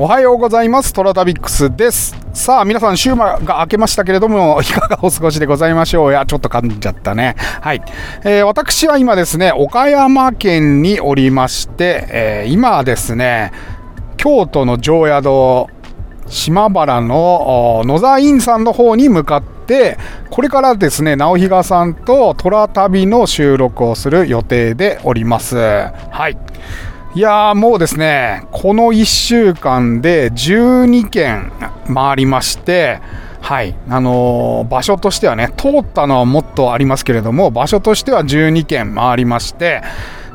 おはようございます。トラタビックスです。さあ、皆さん、週末が明けましたけれども、いかがお過ごしでございましょう？や、ちょっと噛んじゃったね。はい。えー、私は今ですね、岡山県におりまして、えー、今ですね、京都の常宿、島原の野沢院さんの方に向かって、これからですね、直比賀さんと虎旅の収録をする予定でおります。はい。いやもうですね、この1週間で12件回りまして、はい、あのー、場所としてはね、通ったのはもっとありますけれども、場所としては12件回りまして、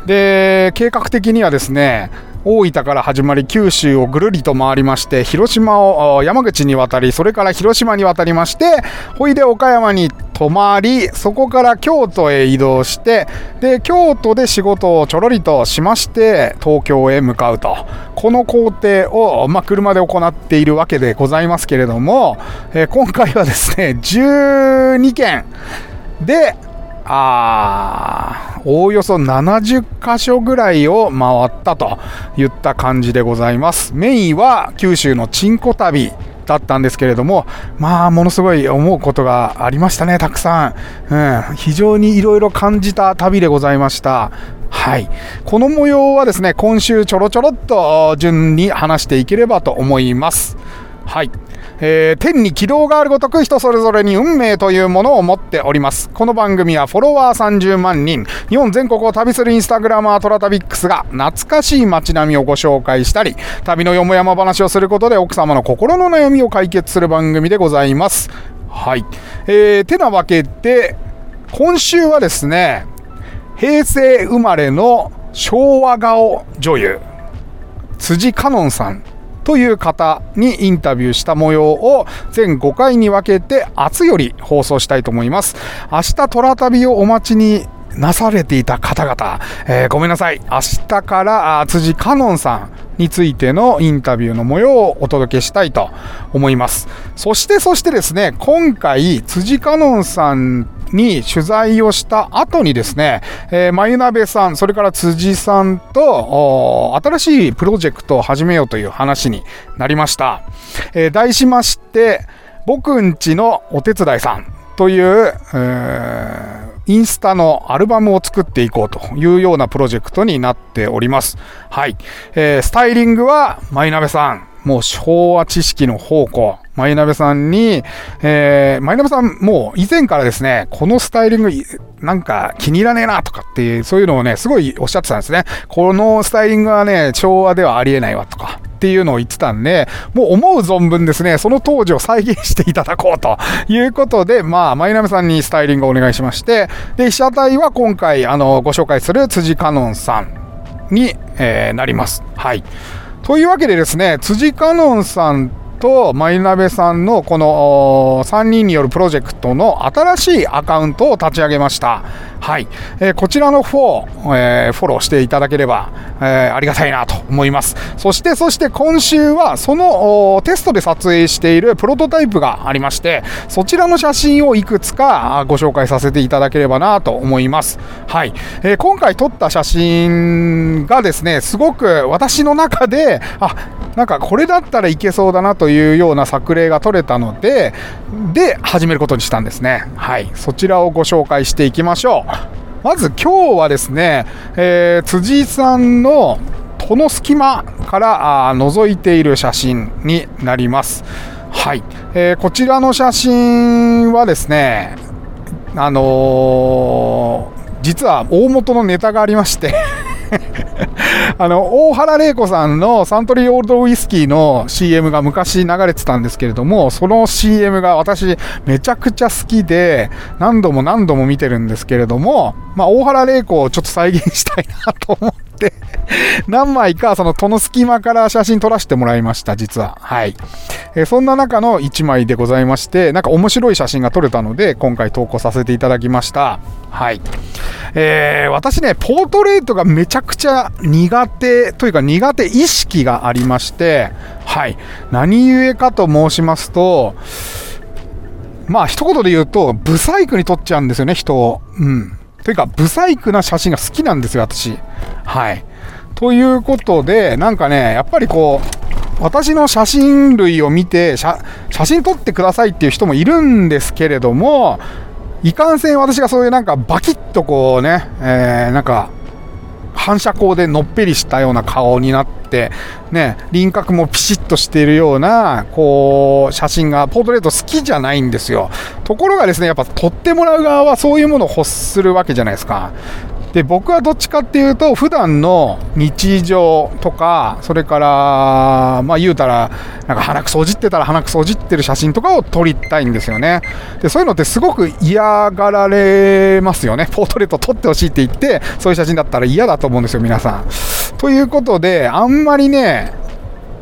で、計画的にはですね、大分から始まり九州をぐるりと回りまして広島を山口に渡りそれから広島に渡りましてほいで岡山に泊まりそこから京都へ移動してで京都で仕事をちょろりとしまして東京へ向かうと。この工程を、まあ、車で行っているわけでございますけれども、えー、今回はですね12件であおおよそ70箇所ぐらいを回ったといった感じでございます。メインは九州のチンコ旅だったんですけれども、まあ、ものすごい思うことがありましたね、たくさん。うん、非常にいろいろ感じた旅でございました。はい。この模様はですね、今週ちょろちょろっと順に話していければと思います。はい。えー、天に軌道があるごとく人それぞれに運命というものを持っております。この番組はフォロワー30万人、日本全国を旅するインスタグラマートラタビックスが懐かしい街並みをご紹介したり、旅のよもやま話をすることで奥様の心の悩みを解決する番組でございます。はい。えー、てなわけで、今週はですね、平成生まれの昭和顔女優、辻香音さんという方にインタビューした模様を全5回に分けて明日より放送したいと思います。明日虎旅をお待ちになされていた方々、えー、ごめんなさい。明日から辻香音さんについてのインタビューの模様をお届けしたいと思います。そしてそしてですね、今回辻香音さんに取材をした後にですね、えー、眉鍋さん、それから辻さんと、新しいプロジェクトを始めようという話になりました。えー、題しまして、僕んちのお手伝いさんという、えー、インスタのアルバムを作っていこうというようなプロジェクトになっております。はい。えー、スタイリングは、マイナベさん。もう昭和知識の宝庫。マイナベさんに、えー、マイナベさんもう以前からですね、このスタイリングなんか気に入らねえなとかっていう、そういうのをね、すごいおっしゃってたんですね。このスタイリングはね、昭和ではありえないわとか。っていうのを言ってたんで、もう思う存分ですね、その当時を再現していただこうということで、まあ、マイナメさんにスタイリングをお願いしまして、で、被写体は今回、あの、ご紹介する辻香音さんに、えー、なります。はい。というわけでですね、辻香音さんとマイナベさんのこの3人によるプロジェクトの新しいアカウントを立ち上げました。はい。えー、こちらの方、えー、フォローしていただければ、えー、ありがたいなと思います。そして、そして今週はそのテストで撮影しているプロトタイプがありまして、そちらの写真をいくつかご紹介させていただければなと思います。はい。えー、今回撮った写真がですね、すごく私の中で、あ、なんかこれだったらいけそうだなといういうような作例が取れたので、で、始めることにしたんですね。はい。そちらをご紹介していきましょう。まず今日はですね、えー、辻さんのこの隙間からあ覗いている写真になります。はい。えー、こちらの写真はですね、あのー、実は大元のネタがありまして あの、大原玲子さんのサントリーオールドウイスキーの CM が昔流れてたんですけれども、その CM が私めちゃくちゃ好きで、何度も何度も見てるんですけれども、まあ、大原玲子をちょっと再現したいなと思って何枚かその戸の隙間から写真撮らせてもらいました、実は。はい。えー、そんな中の1枚でございまして、なんか面白い写真が撮れたので、今回投稿させていただきました。はい。えー、私ね、ポートレートがめちゃくちゃ苦手というか苦手意識がありまして、はい。何故かと申しますと、まあ一言で言うと、ブサイクに撮っちゃうんですよね、人を。うん。というか、ブサイクな写真が好きなんですよ、私。はい。ということで、なんかね、やっぱりこう、私の写真類を見て写、写真撮ってくださいっていう人もいるんですけれども、いかんせん私がそういうなんかバキッとこうね、えー、なんか、反射光でのっぺりしたような顔になって、ね、輪郭もピシッとしているような、こう、写真が、ポートレート好きじゃないんですよ。ところがですね、やっぱ撮ってもらう側はそういうものを欲するわけじゃないですか。で僕はどっちかっていうと普段の日常とかそれからまあ言うたらなんか鼻くそをじってたら鼻くそをじってる写真とかを撮りたいんですよね。でそういうのってすごく嫌がられますよね。ポートレート撮ってほしいって言ってそういう写真だったら嫌だと思うんですよ皆さん。ということであんまりね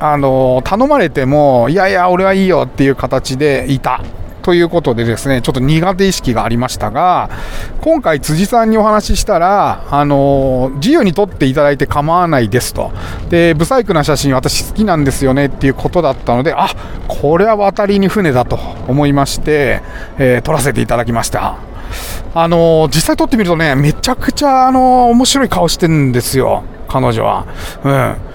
あの頼まれてもいやいや俺はいいよっていう形でいた。ということでですね、ちょっと苦手意識がありましたが、今回辻さんにお話ししたら、あの自由に撮っていただいて構わないですと。で、ブサイクな写真私好きなんですよねっていうことだったので、あ、これは渡りに船だと思いまして、えー、撮らせていただきました。あの実際撮ってみるとね、めちゃくちゃ、あの面白い顔してるんですよ、彼女は。うん。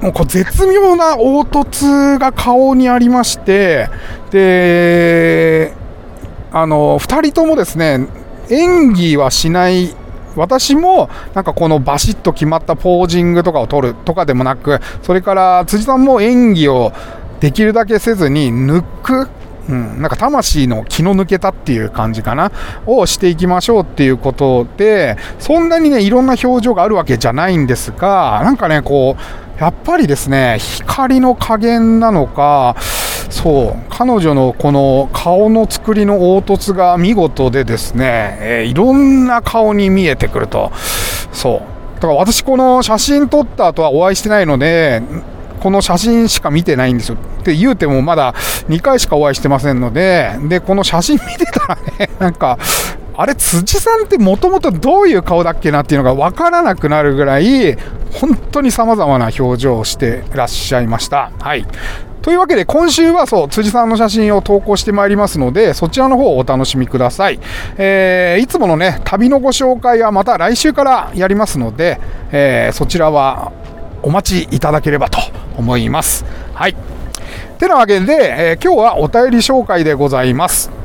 もうこう絶妙な凹凸が顔にありまして、で、あの、2人ともですね、演技はしない。私もなんかこのバシッと決まったポージングとかを取るとかでもなく、それから辻さんも演技をできるだけせずに抜く、うん、なんか魂の気の抜けたっていう感じかな、をしていきましょうっていうことで、そんなにね、いろんな表情があるわけじゃないんですが、なんかね、こう、やっぱりですね、光の加減なのか、そう、彼女のこの顔の作りの凹凸が見事でですね、えー、いろんな顔に見えてくると。そう。だから私この写真撮った後はお会いしてないので、この写真しか見てないんですよ。って言うてもまだ2回しかお会いしてませんので、で、この写真見てたらね、なんか、あれ、辻さんってもともとどういう顔だっけなっていうのが分からなくなるぐらい、本当に様々な表情をしてらっしゃいました。はい。というわけで今週はそう、辻さんの写真を投稿してまいりますので、そちらの方をお楽しみください。えー、いつものね、旅のご紹介はまた来週からやりますので、えー、そちらはお待ちいただければと思います。はい。てなわけで、えー、今日はお便り紹介でございます。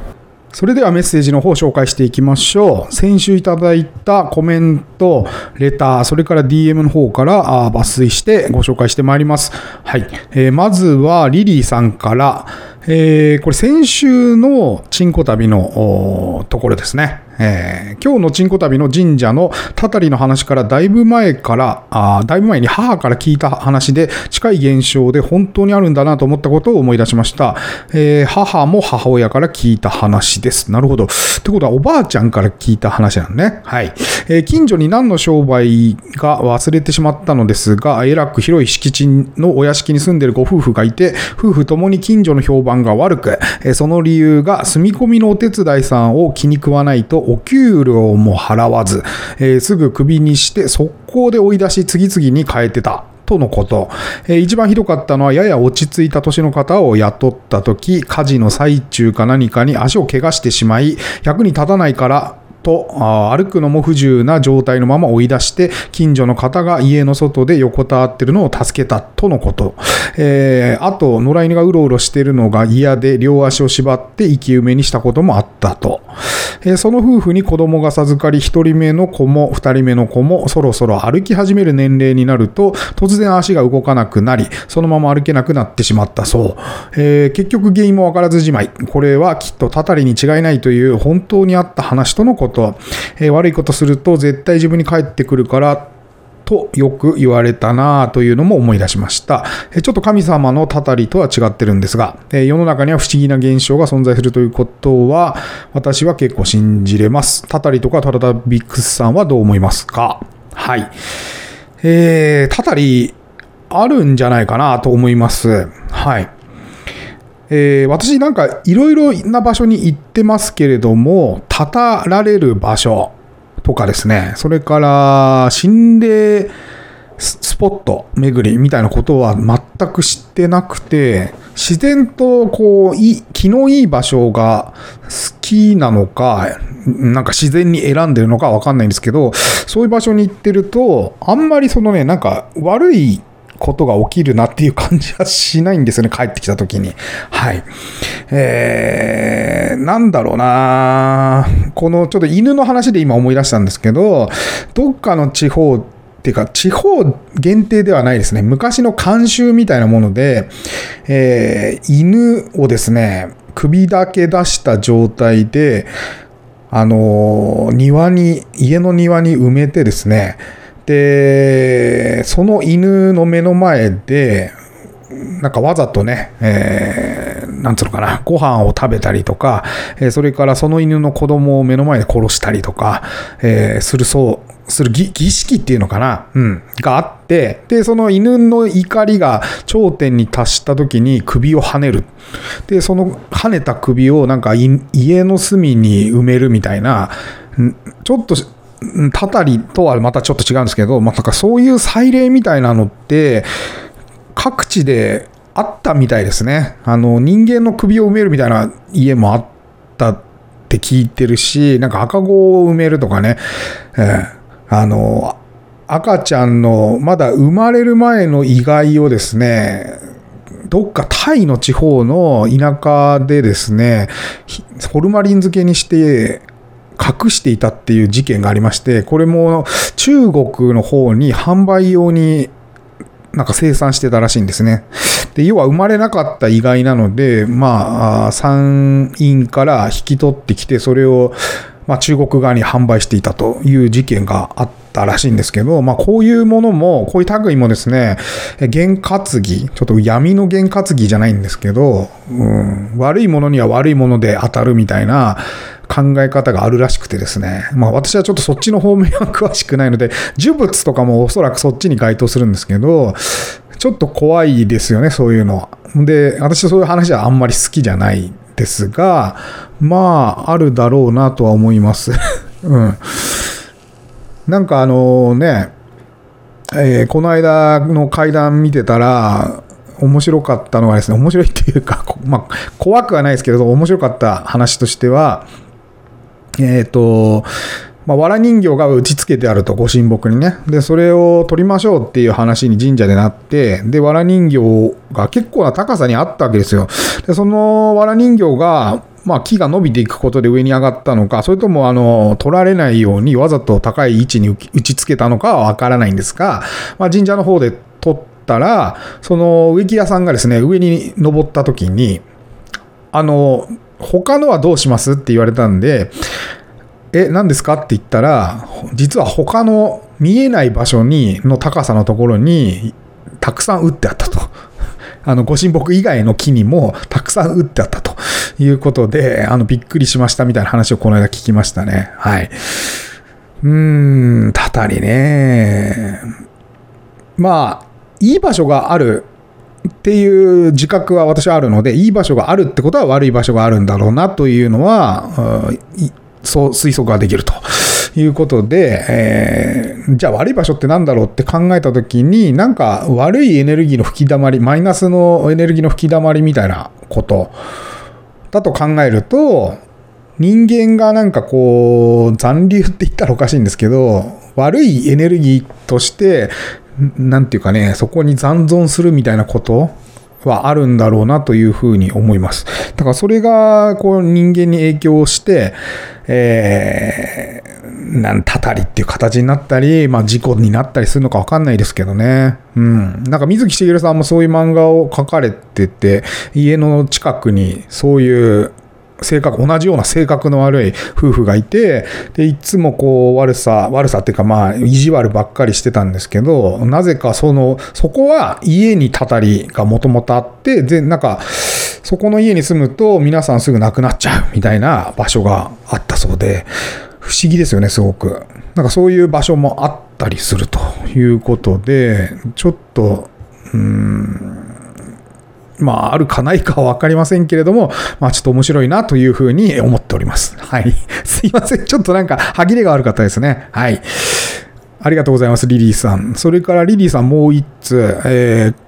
それではメッセージの方を紹介していきましょう。先週いただいたコメント、レター、それから DM の方から抜粋してご紹介してまいります。はい。えー、まずはリリーさんから、えー、これ先週のチンコ旅のところですね。えー、今日のチンコ旅の神社のたたりの話からだいぶ前から、あだいぶ前に母から聞いた話で近い現象で本当にあるんだなと思ったことを思い出しました。えー、母も母親から聞いた話です。なるほど。ってことはおばあちゃんから聞いた話なんね。はい。えー、近所に何の商売が忘れてしまったのですが、えらく広い敷地のお屋敷に住んでるご夫婦がいて、夫婦ともに近所の評判が悪く、えその理由が住み込みのお手伝いさんを気に食わないとお給料も払わず、えー、すぐクビにして速攻で追い出し次々に変えてた。とのこと、えー、一番ひどかったのはやや落ち着いた年の方を雇った時火事の最中か何かに足を怪我してしまい役に立たないからと歩くのも不自由な状態のまま追い出して近所の方が家の外で横たわってるのを助けたとのこと、えー、あと野良犬がうろうろしてるのが嫌で両足を縛って生き埋めにしたこともあったと、えー、その夫婦に子供が授かり1人目の子も2人目の子もそろそろ歩き始める年齢になると突然足が動かなくなりそのまま歩けなくなってしまったそう、えー、結局原因もわからずじまい。これはきっとたたりに違いないという本当にあった話とのこと。と、えー、悪いことすると絶対自分に返ってくるからとよく言われたなというのも思い出しました。ちょっと神様のたたりとは違ってるんですが、世の中には不思議な現象が存在するということは、私は結構信じれます。たたりとかトラタビックスさんはどう思いますか？はい。えー、たたりあるんじゃないかなと思います。はい。えー、私なんかいろいろな場所に行ってますけれども、たたられる場所とかですね、それから心霊スポット巡りみたいなことは全く知ってなくて、自然とこう、い気のいい場所が好きなのか、なんか自然に選んでるのかわかんないんですけど、そういう場所に行ってると、あんまりそのね、なんか悪いことが起きるなっていう感じはしないんですよね、帰ってきた時に。はい。えー、なんだろうなこのちょっと犬の話で今思い出したんですけど、どっかの地方っていうか、地方限定ではないですね。昔の慣習みたいなもので、えー、犬をですね、首だけ出した状態で、あのー、庭に、家の庭に埋めてですね、で、その犬の目の前で、なんかわざとね、えー、なんつうのかな、ご飯を食べたりとか、えー、それからその犬の子供を目の前で殺したりとか、えー、するそう、する儀式っていうのかな、うん、があって、で、その犬の怒りが頂点に達した時に首を跳ねる。で、その跳ねた首をなんか家の隅に埋めるみたいな、ちょっとたたりとはまたちょっと違うんですけど、まあ、なんかそういう祭礼みたいなのって、各地であったみたいですね。あの、人間の首を埋めるみたいな家もあったって聞いてるし、なんか赤子を埋めるとかね、えー、あの、赤ちゃんのまだ生まれる前の遺骸をですね、どっかタイの地方の田舎でですね、ホルマリン漬けにして隠していたっていう事件がありまして、これも中国の方に販売用になんか生産してたらしいんですね。で、要は生まれなかった遺骸なので、まあ、産院から引き取ってきて、それを、まあ、中国側に販売していたという事件があったらしいんですけど、まあ、こういうものも、こういう類もですね、験担ぎ、ちょっと闇の験担ぎじゃないんですけど、うん、悪いものには悪いもので当たるみたいな、考え方があるらしくてですね。まあ私はちょっとそっちの方面は詳しくないので、呪物とかもおそらくそっちに該当するんですけど、ちょっと怖いですよね、そういうのは。で、私はそういう話はあんまり好きじゃないですが、まあ、あるだろうなとは思います。うん。なんかあのね、えー、この間の階段見てたら、面白かったのはですね、面白いっていうか、まあ、怖くはないですけれど、面白かった話としては、えっ、ー、と、まあ、藁人形が打ち付けてあると、ご神木にね。で、それを取りましょうっていう話に神社でなって、で、藁人形が結構な高さにあったわけですよ。で、その藁人形が、まあ、木が伸びていくことで上に上がったのか、それとも、あの、取られないようにわざと高い位置に打ち付けたのかはわからないんですが、まあ、神社の方で取ったら、その植木屋さんがですね、上に登った時に、あの、他のはどうしますって言われたんで、え、何ですかって言ったら、実は他の見えない場所に、の高さのところに、たくさん打ってあったと。あの、ご神木以外の木にもたくさん打ってあったということで、あの、びっくりしましたみたいな話をこの間聞きましたね。はい。うーん、たたりね。まあ、いい場所があるっていう自覚は私はあるので、いい場所があるってことは悪い場所があるんだろうなというのは、そう推測ができるということで、えー、じゃあ悪い場所って何だろうって考えたときに、なんか悪いエネルギーの吹き溜まり、マイナスのエネルギーの吹き溜まりみたいなことだと考えると、人間がなんかこう、残留って言ったらおかしいんですけど、悪いエネルギーとして、なんていうかね、そこに残存するみたいなことはあるんだろうなというふうに思います。だからそれがこう人間に影響して、えー、なんたたりっていう形になったり、まあ事故になったりするのかわかんないですけどね。うん。なんか水木しげるさんもそういう漫画を描かれてて、家の近くにそういう性格、同じような性格の悪い夫婦がいて、で、いつもこう悪さ、悪さっていうかまあ、意地悪ばっかりしてたんですけど、なぜかその、そこは家にたたりがもともとあって、で、なんか、そこの家に住むと皆さんすぐ亡くなっちゃうみたいな場所があったそうで、不思議ですよね、すごく。なんかそういう場所もあったりするということで、ちょっと、うーん、まあ、あるかないかはわかりませんけれども、まあ、ちょっと面白いなというふうに思っております。はい。すいません。ちょっとなんか、歯切れが悪かったですね。はい。ありがとうございます、リリーさん。それからリリーさんもう一つ、えー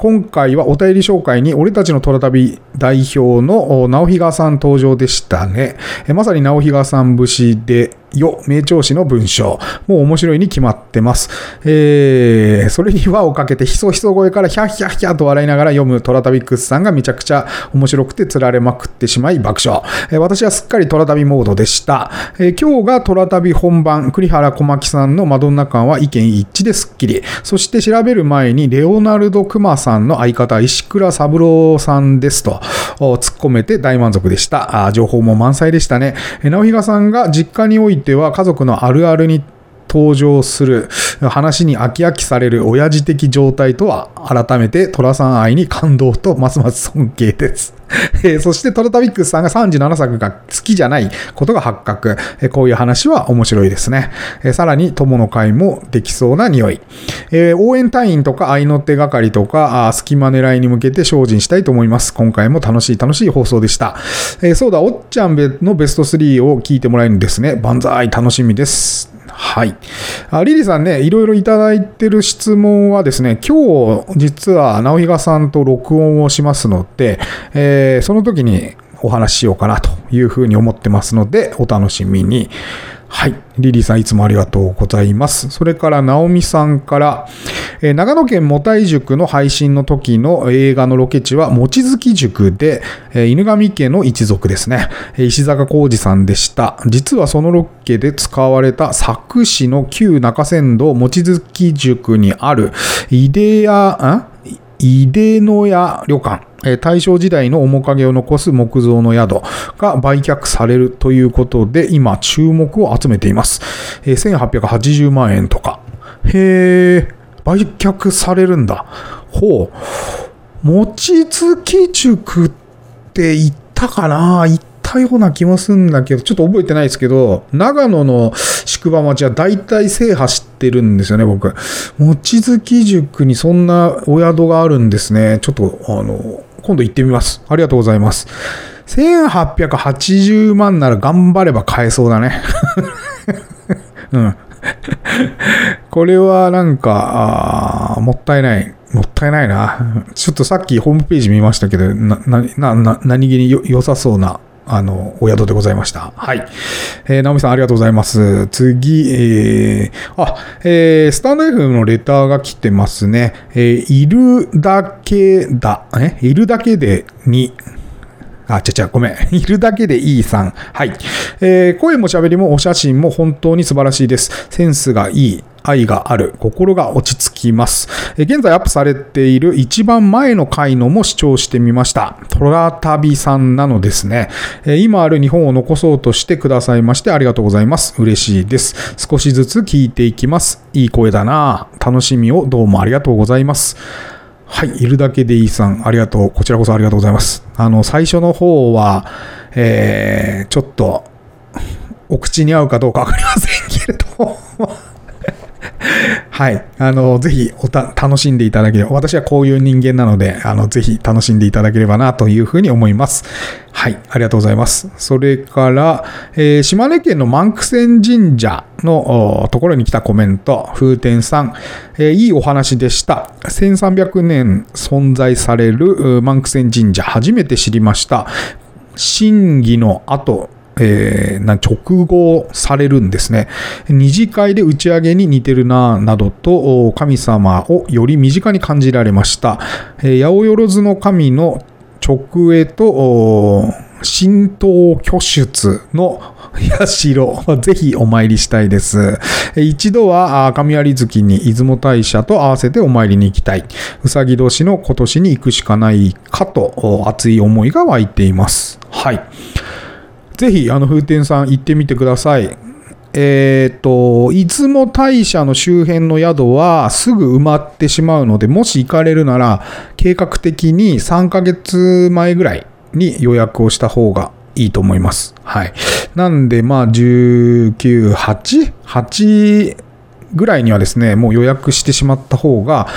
今回はお便り紹介に、俺たちの虎旅代表の直比賀さん登場でしたね。まさに直比賀さん節で、よ、名調子の文章。もう面白いに決まってます。えー、それに輪をかけて、ひそひそ声からヒャッヒャッヒャと笑いながら読むトラタビックスさんがめちゃくちゃ面白くて釣られまくってしまい爆笑。えー、私はすっかりトラタビモードでした。えー、今日がトラタビ本番、栗原小牧さんのマドンナ感は意見一致ですっきり。そして調べる前に、レオナルド・クマさんの相方、石倉三郎さんですと、突っ込めて大満足でした。あ情報も満載でしたね。え直比さんが実家においては家族のあるあるに登場する話に飽き飽きされる親父的状態とは改めて寅さん愛に感動とますます尊敬です。えそしてトラタビックスさんが37作が好きじゃないことが発覚。えこういう話は面白いですね。えさらに友の会もできそうな匂い。え応援隊員とか愛の手係とかあ隙間狙いに向けて精進したいと思います。今回も楽しい楽しい放送でした。えそうだ、おっちゃんのベスト3を聞いてもらえるんですね。万歳楽しみです。はい。あリリーさんね、いろいろいただいてる質問はですね、今日実は直比賀さんと録音をしますので、えー、その時にお話ししようかなというふうに思ってますので、お楽しみに。はい。リリーさんいつもありがとうございます。それから、ナオミさんから、えー、長野県もたい塾の配信の時の映画のロケ地は、望月塾で、えー、犬神家の一族ですね。石坂浩二さんでした。実はそのロケで使われた佐久市の旧中山道望月塾にある、イデア、ん井出の屋旅館。大正時代の面影を残す木造の宿が売却されるということで、今注目を集めていますえ。1880万円とか。へえ、売却されるんだ。ほう。餅つき塾って言ったかな？行ったような気もするんだけど、ちょっと覚えてないですけど、長野の宿場町は大体制覇してるんですよね、僕。望月塾にそんなお宿があるんですね。ちょっと、あの、今度行ってみます。ありがとうございます。1880万なら頑張れば買えそうだね。うん。これはなんか、もったいない。もったいないな。ちょっとさっきホームページ見ましたけど、な、な、な、何気に良さそうなあの、お宿でございました。はい。えー、ナオミさんありがとうございます。次、えー、あ、えー、スタンド F のレターが来てますね。えー、いるだけだ、え？いるだけでに、あ、ちゃちゃ、ごめん。いるだけでいいさん。はい。えー、声も喋りもお写真も本当に素晴らしいです。センスがいい。愛がある。心が落ち着きます。え現在アップされている一番前の回のも視聴してみました。トラタビさんなのですね。え今ある日本を残そうとしてくださいましてありがとうございます。嬉しいです。少しずつ聞いていきます。いい声だな楽しみをどうもありがとうございます。はい、いるだけでいいさん、ありがとう。こちらこそありがとうございます。あの、最初の方は、えー、ちょっと、お口に合うかどうかわかりませんけれどもはい。あの、ぜひおた、楽しんでいただければ、私はこういう人間なので、あの、ぜひ楽しんでいただければな、というふうに思います。はい。ありがとうございます。それから、えー、島根県の万九千神社のところに来たコメント、風天さん、えー、いいお話でした。1300年存在される万九千神社、初めて知りました。審議の後、えー、直合されるんですね。二次会で打ち上げに似てるな、などと神様をより身近に感じられました。えー、八百万の神の直営と、神道居出の社、ぜひお参りしたいです。一度は神有月に出雲大社と合わせてお参りに行きたい。うさぎ年の今年に行くしかないかと熱い思いが湧いています。はい。ぜひ、あの、風天さん行ってみてください。えっ、ー、と、出雲大社の周辺の宿はすぐ埋まってしまうので、もし行かれるなら、計画的に3ヶ月前ぐらいに予約をした方がいいと思います。はい。なんで、まあ、19、8、8ぐらいにはですね、もう予約してしまった方が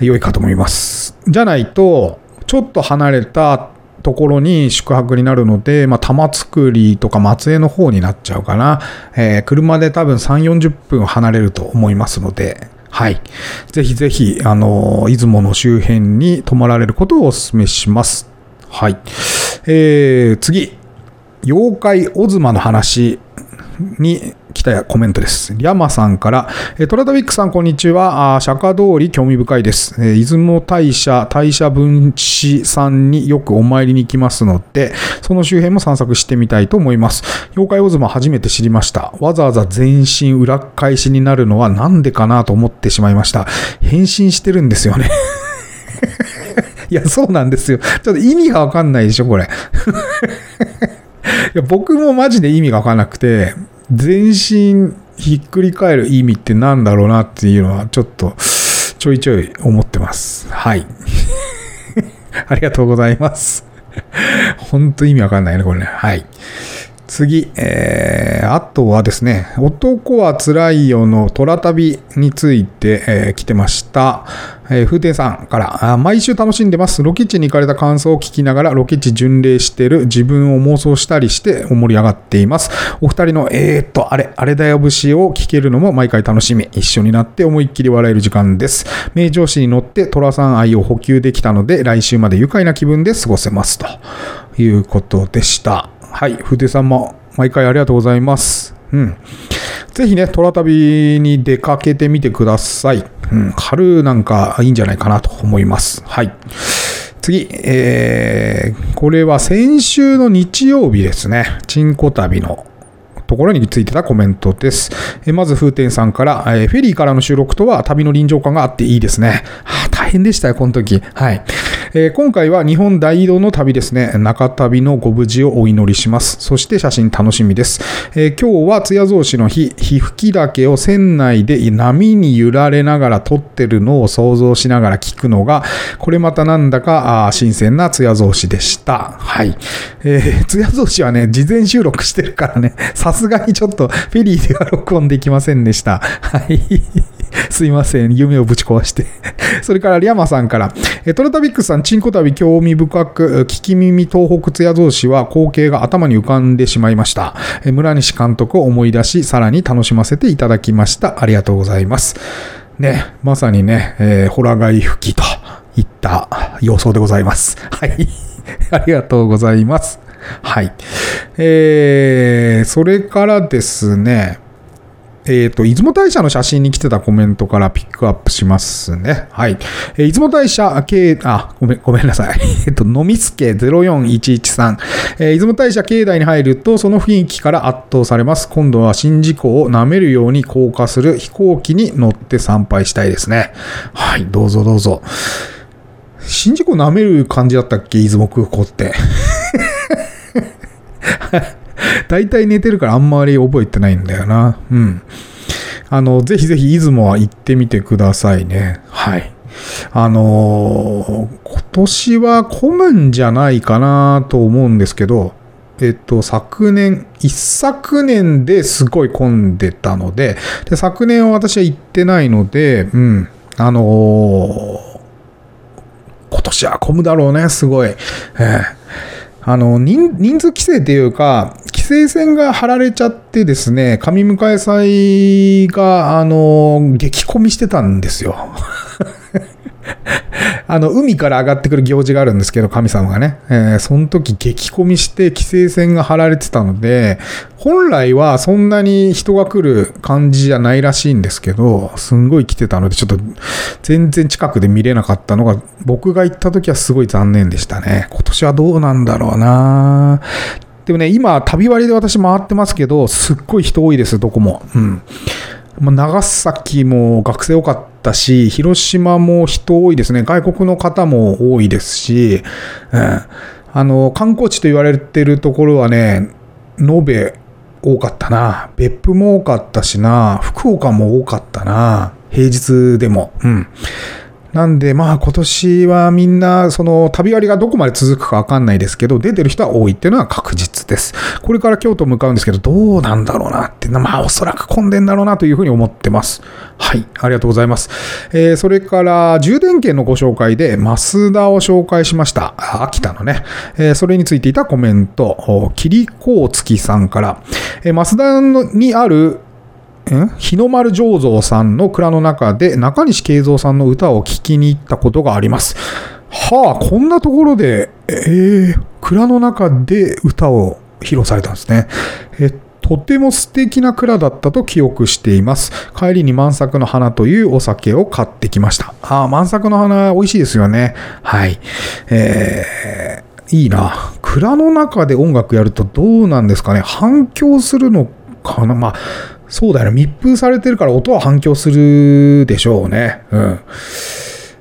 良いかと思います。じゃないと、ちょっと離れたところに宿泊になるので、まあ、玉造とか松江の方になっちゃうかな。えー、車で多分3、40分離れると思いますので、はい。ぜひぜひ、あの、出雲の周辺に泊まられることをお勧めします。はい。えー、次。妖怪オズマの話に来たコメントです。リャマさんから、えトラタビックさん、こんにちは。あ釈迦通り興味深いです。え出雲大社、大社分子さんによくお参りに行きますので、その周辺も散策してみたいと思います。妖怪オズマ初めて知りました。わざわざ全身裏返しになるのはなんでかなと思ってしまいました。変身してるんですよね。いや、そうなんですよ。ちょっと意味がわかんないでしょ、これ。いや僕もマジで意味がわかんなくて、全身ひっくり返る意味って何だろうなっていうのは、ちょっと、ちょいちょい思ってます。はい。ありがとうございます。ほんと意味わかんないね、これね。はい。次、えー、あとはですね、男は辛いよの虎旅について、えー来てました。えー、風天さんから、毎週楽しんでます。ロケ地に行かれた感想を聞きながら、ロケ地巡礼してる自分を妄想したりして盛り上がっています。お二人の、えーっと、あれ、あれだよ節を聞けるのも毎回楽しみ。一緒になって思いっきり笑える時間です。名城市に乗って虎さん愛を補給できたので、来週まで愉快な気分で過ごせます。ということでした。はい、筆さんも毎回ありがとうございます。うん。ぜひね、虎旅に出かけてみてください。うん、春なんかいいんじゃないかなと思います。はい。次、えー、これは先週の日曜日ですね。チンコ旅のところについてたコメントです。えまず、風天さんから、えフェリーからの収録とは旅の臨場感があっていいですね。はあ、大変でしたよ、この時。はい。えー今回は日本大移動の旅ですね。中旅のご無事をお祈りします。そして写真楽しみです。えー今日は津屋造市の日、日吹岳を船内で波に揺られながら撮ってるのを想像しながら聞くのが、これまたなんだかあ新鮮な津屋造市でした。はい。えー、津屋造市はね、事前収録してるからね、さすがにちょっとフェリーでは録音できませんでした。はい。すいません。夢をぶち壊して。それから、リャマさんから、えトラタビックスさん、チンコ旅興味深く、聞き耳東北津屋造市は光景が頭に浮かんでしまいました。え村西監督を思い出し、さらに楽しませていただきました。ありがとうございます。ね、まさにね、えー、ホラガイ吹きといった様相でございます。はい。ありがとうございます。はい。えー、それからですね、えっ、と、出雲大社の写真に来てたコメントからピックアップしますね。はい。えー出雲大社系、あ、ごめん、ごめんなさい。えっと、のみすけ04113。えー出雲大社境内に入ると、その雰囲気から圧倒されます。今度は宍道湖を舐めるように降下する飛行機に乗って参拝したいですね。はい、どうぞどうぞ。宍道湖舐める感じだったっけ？出雲空港って。大体寝てるからあんまり覚えてないんだよな。うん。あの、ぜひぜひ出雲は行ってみてくださいね。はい。あのー今年は混むんじゃないかなと思うんですけど、えっと、昨年、一昨年ですごい混んでたので、で昨年は私は行ってないので、うん。あのー今年は混むだろうね、すごい。ええあの人人数規制っていうか、規制線が張られちゃってですね、上迎え祭が、あの、激混みしてたんですよ。あの、海から上がってくる行事があるんですけど、神様がね。えーその時激混みして規制線が張られてたので、本来はそんなに人が来る感じじゃないらしいんですけど、すんごい来てたので、ちょっと全然近くで見れなかったのが、僕が行った時はすごい残念でしたね。今年はどうなんだろうなでもね、今、旅割りで私回ってますけど、すっごい人多いです、どこも。うん。まあ長崎も学生多かったし、広島も人多いですね。外国の方も多いですし、うん、あの、観光地と言われてるところはね、延べ多かったな。別府も多かったしな。福岡も多かったな。平日でも。うん。なんで、まあ今年はみんな、その旅割がどこまで続くかわかんないですけど、出てる人は多いっていうのは確実です。これから京都向かうんですけど、どうなんだろうなっていうのは、まあおそらく混んでんだろうなというふうに思ってます。はい、ありがとうございます。えーそれから、充電券のご紹介で、マスダを紹介しました。秋田のね。えーそれについていたコメント、キリコウツキさんから、えーマスダにある日の丸醸造さんの蔵の中で中西慶三さんの歌を聴きに行ったことがあります。はあ、こんなところで、えー、蔵の中で歌を披露されたんですね。とても素敵な蔵だったと記憶しています。帰りに満作の花というお酒を買ってきました。ああ、満作の花美味しいですよね。はい。えー、いいな。蔵の中で音楽やるとどうなんですかね。反響するのかなまあ、そうだよね。密封されてるから音は反響するでしょうね。うん。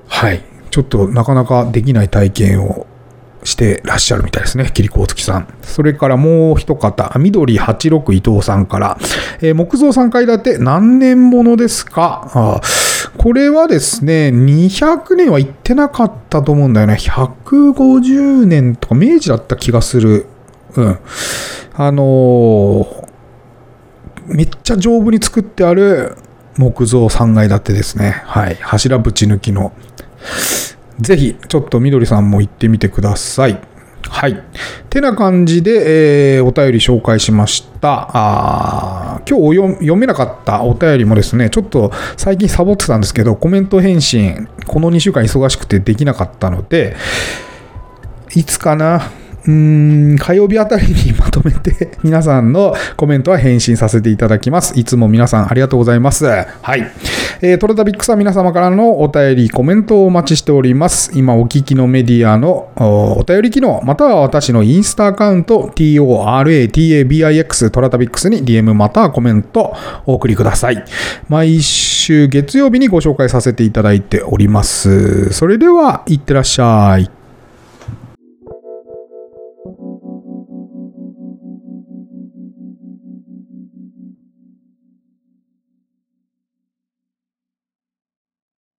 はい。ちょっとなかなかできない体験をしてらっしゃるみたいですね。キリコウツキさん。それからもう一方、緑86伊藤さんから、えー木造3階建て何年ものですか？あこれはですね、200年は行ってなかったと思うんだよね。150年とか明治だった気がする。うん。あのーめっちゃ丈夫に作ってある木造3階建てですね。はい。柱ぶち抜きの。ぜひ、ちょっとみどりさんも行ってみてください。はい。てな感じで、えーお便り紹介しました。あ今日読めなかったお便りもですね、ちょっと最近サボってたんですけど、コメント返信、この2週間忙しくてできなかったので、いつかなうーん、火曜日あたりにまとめて、皆さんのコメントは返信させていただきます。いつも皆さんありがとうございます。はい。えー、トラタビックスは皆様からのお便り、コメントをお待ちしております。今お聞きのメディアのおお便り機能、または私のインスタアカウント、TORATABIX トラタビックスに DM またはコメントお送りください。毎週月曜日にご紹介させていただいております。それでは、いってらっしゃい。